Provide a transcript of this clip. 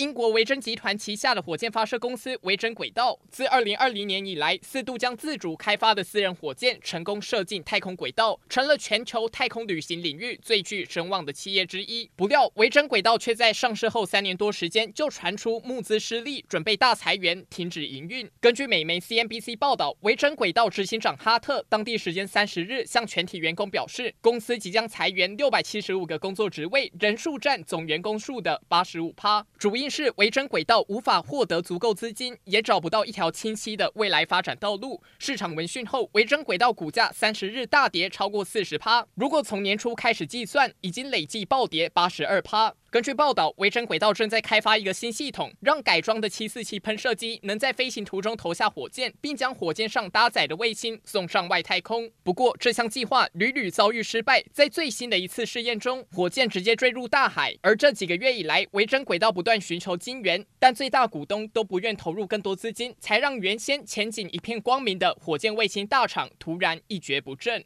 英国维珍集团旗下的火箭发射公司维珍轨道，自2020年以来，四度将自主开发的私人火箭成功射进太空轨道，成了全球太空旅行领域最具声望的企业之一。不料，维珍轨道却在上市后三年多时间就传出募资失利，准备大裁员，停止营运。根据美媒 CNBC 报道，维珍轨道执行长哈特当地时间三十日向全体员工表示，公司即将裁员六百七十五个工作职位，人数占总员工数的八十五趴，主因。是维珍轨道无法获得足够资金，也找不到一条清晰的未来发展道路。市场闻讯后，维珍轨道股价三十日大跌超过四十趴。如果从年初开始计算，已经累计暴跌八十二趴。根据报道，维珍轨道正在开发一个新系统，让改装的七四七喷射机能在飞行途中投下火箭，并将火箭上搭载的卫星送上外太空。不过，这项计划屡屡遭遇失败，在最新的一次试验中，火箭直接坠入大海。而这几个月以来，维珍轨道不断寻求金援，但最大股东都不愿投入更多资金，才让原先前景一片光明的火箭卫星大厂突然一蹶不振。